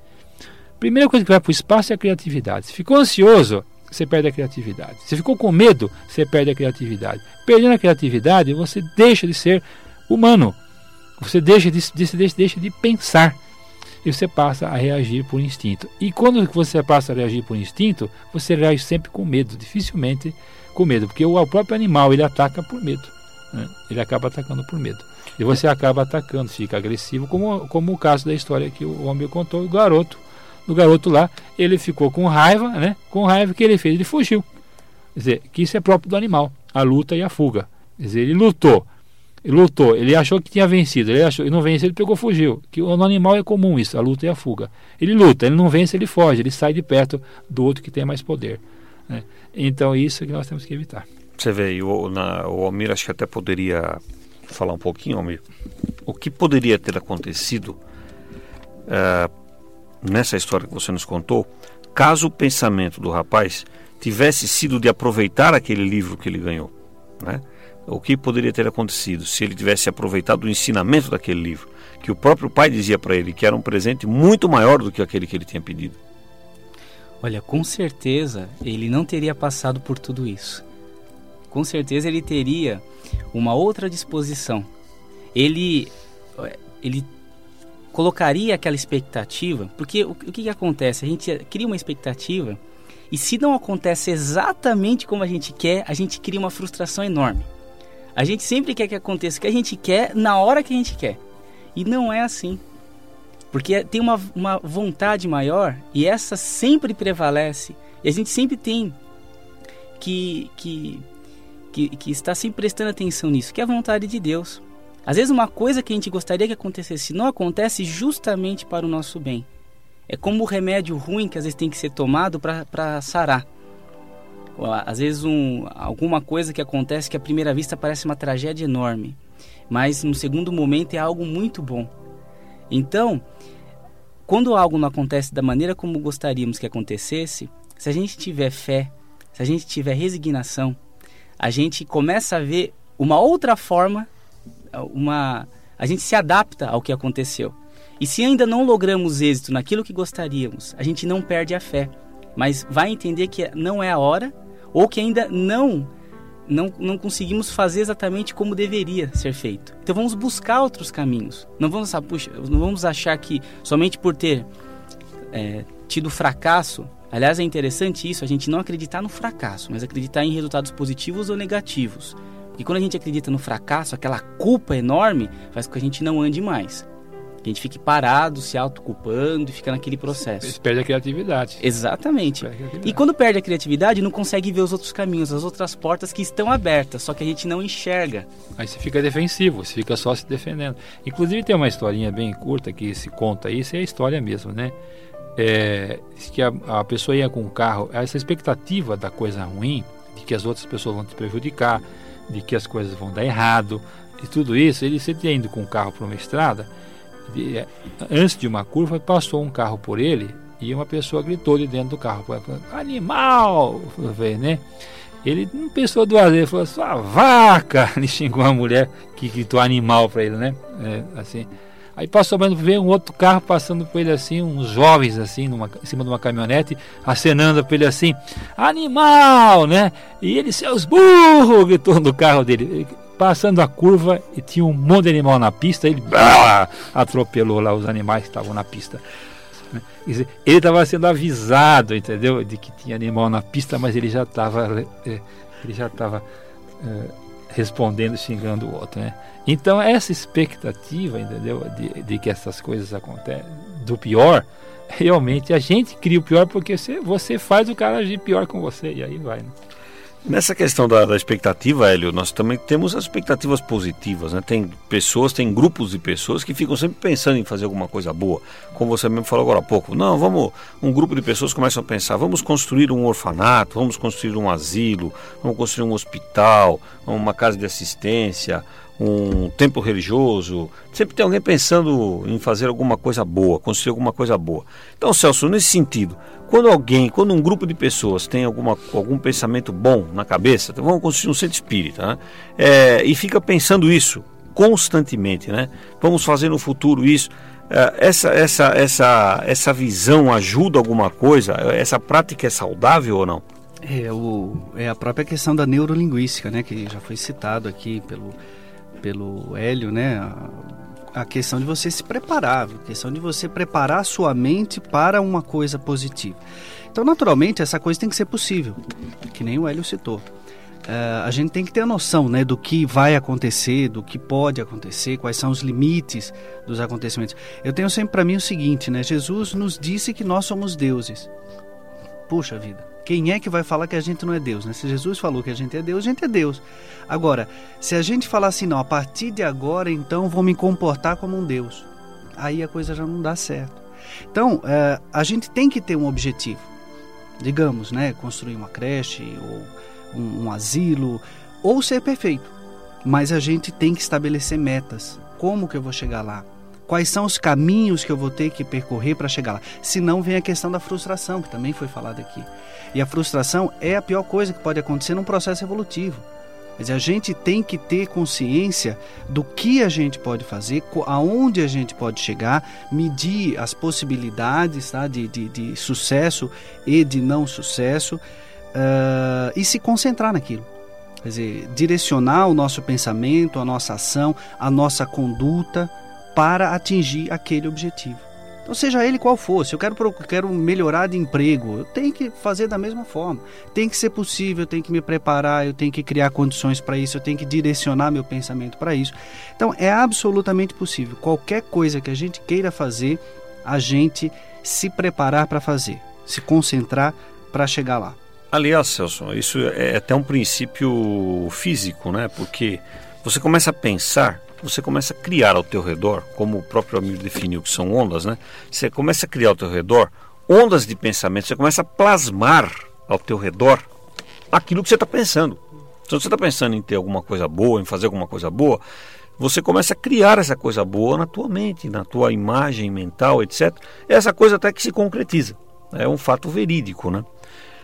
Primeira coisa que vai para o espaço é a criatividade. Se ficou ansioso, você perde a criatividade. Se ficou com medo, você perde a criatividade. Perdendo a criatividade, você deixa de ser humano. Você deixa de, deixa, deixa de pensar. E você passa a reagir por instinto. E quando você passa a reagir por instinto, você reage sempre com medo, dificilmente com medo, porque o, próprio animal ele ataca por medo. Né? Ele acaba atacando por medo. E você acaba atacando, fica agressivo, como, como o caso da história que o homem contou, o garoto do garoto lá, ele ficou com raiva, né? Com raiva que ele fez, ele fugiu. Quer dizer, que isso é próprio do animal, a luta e a fuga. Quer dizer, ele lutou, lutou, ele achou que tinha vencido, ele achou, ele não venceu, ele pegou, fugiu. Que no animal é comum isso, a luta e a fuga. Ele luta, ele não vence, ele foge, ele sai de perto do outro que tem mais poder. Né? Então isso é que nós temos que evitar. Você vê, o, na, o Almir acho que até poderia falar um pouquinho, Almir, o que poderia ter acontecido uh, nessa história que você nos contou, caso o pensamento do rapaz tivesse sido de aproveitar aquele livro que ele ganhou, né? O que poderia ter acontecido se ele tivesse aproveitado o ensinamento daquele livro, que o próprio pai dizia para ele que era um presente muito maior do que aquele que ele tinha pedido? Olha, com certeza ele não teria passado por tudo isso. Com certeza ele teria uma outra disposição. Ele ele colocaria aquela expectativa, porque o, o que, que acontece? A gente cria uma expectativa e se não acontece exatamente como a gente quer, a gente cria uma frustração enorme. A gente sempre quer que aconteça o que a gente quer na hora que a gente quer. E não é assim. Porque tem uma, uma vontade maior e essa sempre prevalece. E a gente sempre tem que, que, que, que está sempre prestando atenção nisso, que é a vontade de Deus. Às vezes uma coisa que a gente gostaria que acontecesse não acontece justamente para o nosso bem. É como o remédio ruim que às vezes tem que ser tomado para sarar. Às vezes um, alguma coisa que acontece que à primeira vista parece uma tragédia enorme, mas no segundo momento é algo muito bom. Então, quando algo não acontece da maneira como gostaríamos que acontecesse, se a gente tiver fé, se a gente tiver resignação, a gente começa a ver uma outra forma uma a gente se adapta ao que aconteceu. E se ainda não logramos êxito naquilo que gostaríamos, a gente não perde a fé, mas vai entender que não é a hora ou que ainda não não, não conseguimos fazer exatamente como deveria ser feito. Então vamos buscar outros caminhos. Não vamos, puxa, não vamos achar que somente por ter é, tido fracasso, aliás é interessante isso, a gente não acreditar no fracasso, mas acreditar em resultados positivos ou negativos. E quando a gente acredita no fracasso, aquela culpa enorme faz com que a gente não ande mais. Que a gente fique parado, se autoculpando e fica naquele processo. Você perde a criatividade. Exatamente. A criatividade. E quando perde a criatividade, não consegue ver os outros caminhos, as outras portas que estão abertas, só que a gente não enxerga. Aí você fica defensivo, você fica só se defendendo. Inclusive tem uma historinha bem curta que se conta isso, é a história mesmo, né? É, que a, a pessoa ia com o carro, essa expectativa da coisa ruim, de que as outras pessoas vão te prejudicar, de que as coisas vão dar errado e tudo isso, ele sempre indo com o carro para uma estrada, antes de uma curva passou um carro por ele e uma pessoa gritou de dentro do carro, animal, né? Ele não pensou duas vezes, falou sua vaca, ele xingou a mulher que gritou animal para ele, né? É, assim. Aí passou mais ver um outro carro passando por ele assim, uns jovens assim, numa, em cima de uma caminhonete, acenando para ele assim, animal, né? E ele, seus burros, gritou no carro dele. Passando a curva e tinha um monte de animal na pista, ele atropelou lá os animais que estavam na pista. Ele estava sendo avisado, entendeu? De que tinha animal na pista, mas ele já estava. Eh, ele já estava eh, respondendo, xingando o outro, né? Então essa expectativa, entendeu, de, de que essas coisas acontecem, do pior, realmente a gente cria o pior porque você, você faz o cara agir pior com você e aí vai, né? Nessa questão da, da, expectativa, Hélio, nós também temos as expectativas positivas, né? Tem pessoas, tem grupos de pessoas que ficam sempre pensando em fazer alguma coisa boa. Como você mesmo falou agora há pouco. Não, vamos. Um grupo de pessoas começam a pensar: vamos construir um orfanato, vamos construir um asilo, vamos construir um hospital, uma casa de assistência, um templo religioso. Sempre tem alguém pensando em fazer alguma coisa boa, construir alguma coisa boa. Então, Celso, nesse sentido, quando alguém, quando um grupo de pessoas tem alguma, algum pensamento bom na cabeça, então vamos construir um centro espírita, né? É, e fica pensando isso constantemente, né? Vamos fazer no futuro isso. É, essa, essa, essa, essa visão ajuda alguma coisa? Essa prática é saudável ou não? É, o, é a própria questão da neurolinguística, né? Que já foi citado aqui pelo pelo Hélio, né? A, a questão de você se preparar, a questão de você preparar a sua mente para uma coisa positiva. Então, naturalmente, essa coisa tem que ser possível, que nem o Hélio citou. Uh, a gente tem que ter a noção né, do que vai acontecer, do que pode acontecer, quais são os limites dos acontecimentos. Eu tenho sempre para mim o seguinte, né? Jesus nos disse que nós somos deuses. Puxa vida, quem é que vai falar que a gente não é Deus? Né? Se Jesus falou que a gente é Deus, a gente é Deus. Agora, se a gente falar assim, não, a partir de agora, então vou me comportar como um Deus, aí a coisa já não dá certo. Então, é, a gente tem que ter um objetivo. Digamos, né, construir uma creche ou um, um asilo, ou ser perfeito. Mas a gente tem que estabelecer metas. Como que eu vou chegar lá? Quais são os caminhos que eu vou ter que percorrer para chegar lá? Se não, vem a questão da frustração, que também foi falada aqui. E a frustração é a pior coisa que pode acontecer num processo evolutivo. Mas a gente tem que ter consciência do que a gente pode fazer, aonde a gente pode chegar, medir as possibilidades tá, de, de, de sucesso e de não sucesso uh, e se concentrar naquilo. Quer dizer, direcionar o nosso pensamento, a nossa ação, a nossa conduta para atingir aquele objetivo. Então, seja ele qual for, se eu quero, quero melhorar de emprego, eu tenho que fazer da mesma forma. Tem que ser possível, eu tenho que me preparar, eu tenho que criar condições para isso, eu tenho que direcionar meu pensamento para isso. Então, é absolutamente possível. Qualquer coisa que a gente queira fazer, a gente se preparar para fazer, se concentrar para chegar lá. Aliás, Celso, isso é até um princípio físico, né? Porque você começa a pensar, você começa a criar ao teu redor, como o próprio amigo definiu que são ondas, né? Você começa a criar ao teu redor ondas de pensamento, você começa a plasmar ao teu redor aquilo que você está pensando. Se você está pensando em ter alguma coisa boa, em fazer alguma coisa boa, você começa a criar essa coisa boa na tua mente, na tua imagem mental, etc. Essa coisa até que se concretiza. É um fato verídico, né?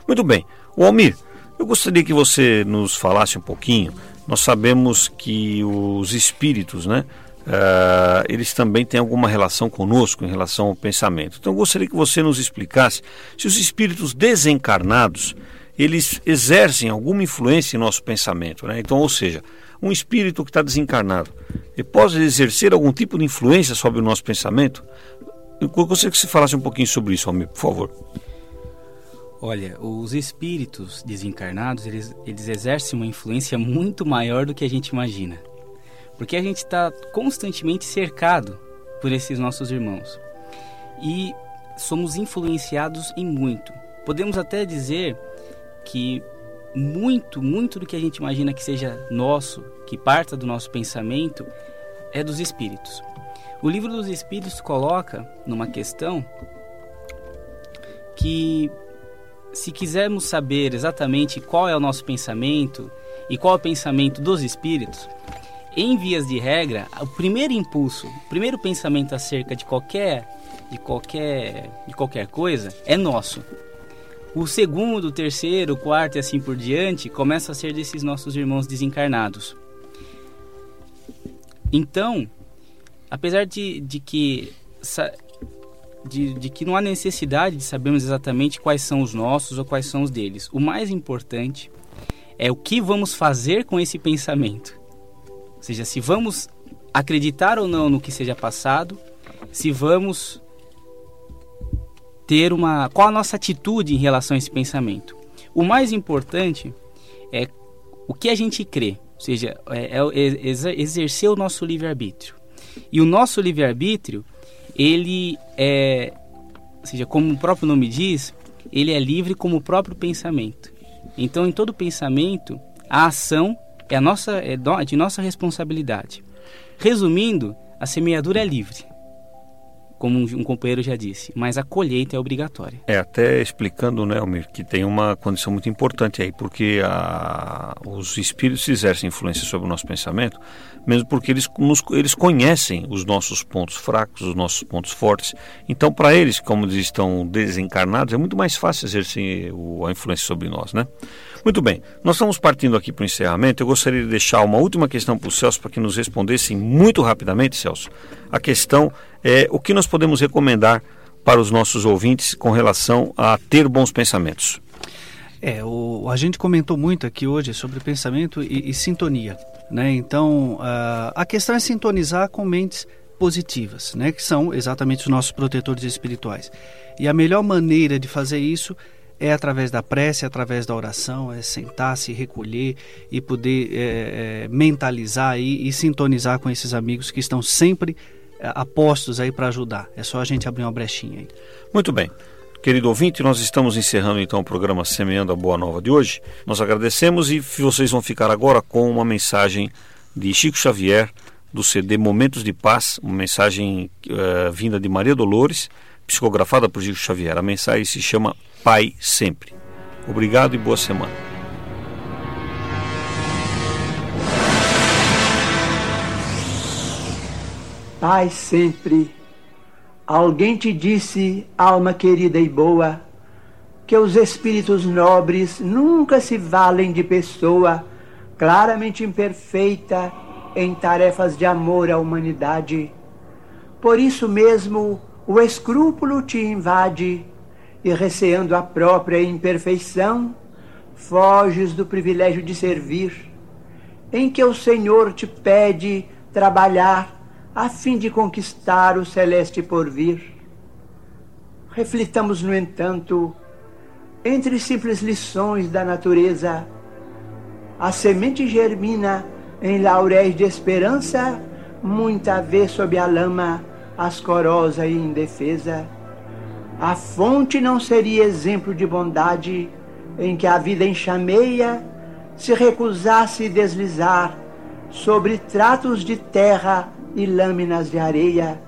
Muito bem. O Almir, eu gostaria que você nos falasse um pouquinho. Nós sabemos que os espíritos, né? Uh, eles também têm alguma relação conosco em relação ao pensamento. Então eu gostaria que você nos explicasse se os espíritos desencarnados eles exercem alguma influência em nosso pensamento. Né? Então, ou seja, um espírito que está desencarnado, ele pode exercer algum tipo de influência sobre o nosso pensamento? Eu gostaria que você falasse um pouquinho sobre isso, Almir, por favor. Olha, os espíritos desencarnados, eles, eles exercem uma influência muito maior do que a gente imagina. Porque a gente está constantemente cercado por esses nossos irmãos. E somos influenciados em muito. Podemos até dizer que muito, muito do que a gente imagina que seja nosso, que parta do nosso pensamento, é dos espíritos. O livro dos espíritos coloca numa questão que se quisermos saber exatamente qual é o nosso pensamento e qual é o pensamento dos espíritos, em vias de regra, o primeiro impulso, o primeiro pensamento acerca de qualquer de qualquer de qualquer coisa é nosso. O segundo, o terceiro, o quarto e assim por diante começa a ser desses nossos irmãos desencarnados. Então, apesar de, de que de, de, que não há necessidade de sabermos exatamente quais são os nossos ou quais são os deles. O mais importante é o que vamos fazer com esse pensamento. Ou seja, se vamos acreditar ou não no que seja passado, se vamos ter uma. qual a nossa atitude em relação a esse pensamento. O mais importante é o que a gente crê, ou seja, é, é exercer o nosso livre-arbítrio. E o nosso livre-arbítrio, ele é, ou seja, como o próprio nome diz, ele é livre como o próprio pensamento. Então, em todo pensamento, a ação é, a nossa, é de nossa responsabilidade. Resumindo, a semeadura é livre como um, companheiro já disse, mas a colheita é obrigatória. É, até explicando, né, Almir, que tem uma condição muito importante aí, porque a, os espíritos exercem influência sobre o nosso pensamento, mesmo porque eles, nos, eles conhecem os nossos pontos fracos, os nossos pontos fortes. Então, para eles, como eles estão desencarnados, é muito mais fácil exercer a influência sobre nós, né? Muito bem, nós estamos partindo aqui para o encerramento. Eu gostaria de deixar uma última questão para o Celso, para que nos respondessem muito rapidamente, Celso. A questão é o que nós podemos recomendar para os nossos ouvintes com relação a ter bons pensamentos. É, o, a gente comentou muito aqui hoje sobre pensamento e, e sintonia, né? Então, uh, a questão é sintonizar com mentes positivas, né? Que são exatamente os nossos protetores espirituais. E a melhor maneira de fazer isso é através da prece, através da oração, é sentar, se recolher e poder é, é, mentalizar e, e sintonizar com esses amigos que estão sempre é, apostos aí para ajudar. É só a gente abrir uma brechinha aí. Muito bem. Querido ouvinte, nós estamos encerrando então o programa Semeando a Boa Nova de hoje. Nós agradecemos e vocês vão ficar agora com uma mensagem de Chico Xavier do CD Momentos de Paz, uma mensagem uh, vinda de Maria Dolores, psicografada por Chico Xavier. A mensagem se chama Pai Sempre. Obrigado e boa semana. Pai sempre, alguém te disse, alma querida e boa, que os espíritos nobres nunca se valem de pessoa claramente imperfeita em tarefas de amor à humanidade. Por isso mesmo o escrúpulo te invade e, receando a própria imperfeição, foges do privilégio de servir, em que o Senhor te pede trabalhar a fim de conquistar o celeste porvir. Reflitamos, no entanto, entre simples lições da natureza, a semente germina em lauréis de esperança, muita vez sob a lama, ascorosa e indefesa. A fonte não seria exemplo de bondade em que a vida enxameia se recusasse deslizar sobre tratos de terra e lâminas de areia.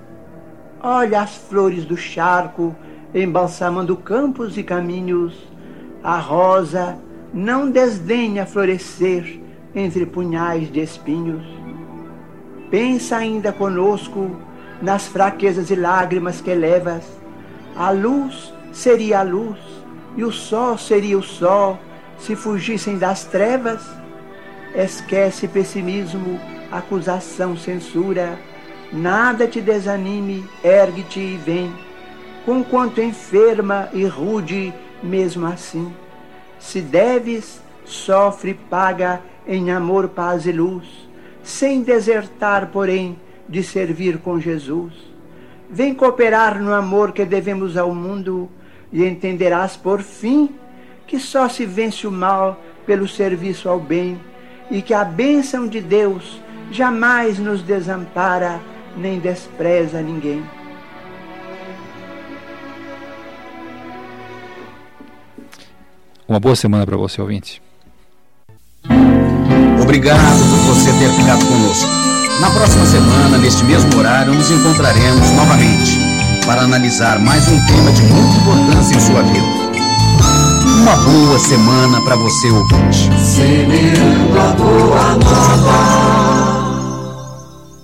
Olha as flores do charco embalsamando campos e caminhos. A rosa não desdenha florescer entre punhais de espinhos. Pensa ainda conosco nas fraquezas e lágrimas que levas. A luz seria a luz e o sol seria o sol se fugissem das trevas. Esquece pessimismo, acusação, censura. Nada te desanime, ergue-te e vem, conquanto enferma e rude, mesmo assim. Se deves, sofre, paga em amor, paz e luz, sem desertar, porém, de servir com Jesus. Vem cooperar no amor que devemos ao mundo e entenderás por fim que só se vence o mal pelo serviço ao bem e que a bênção de Deus jamais nos desampara nem despreza ninguém. Uma boa semana para você, ouvinte. Obrigado por você ter ficado conosco. Na próxima semana, neste mesmo horário, nos encontraremos novamente para analisar mais um tema de muita importância em sua vida. Uma boa semana para você ouvinte. Semeando a boa nova.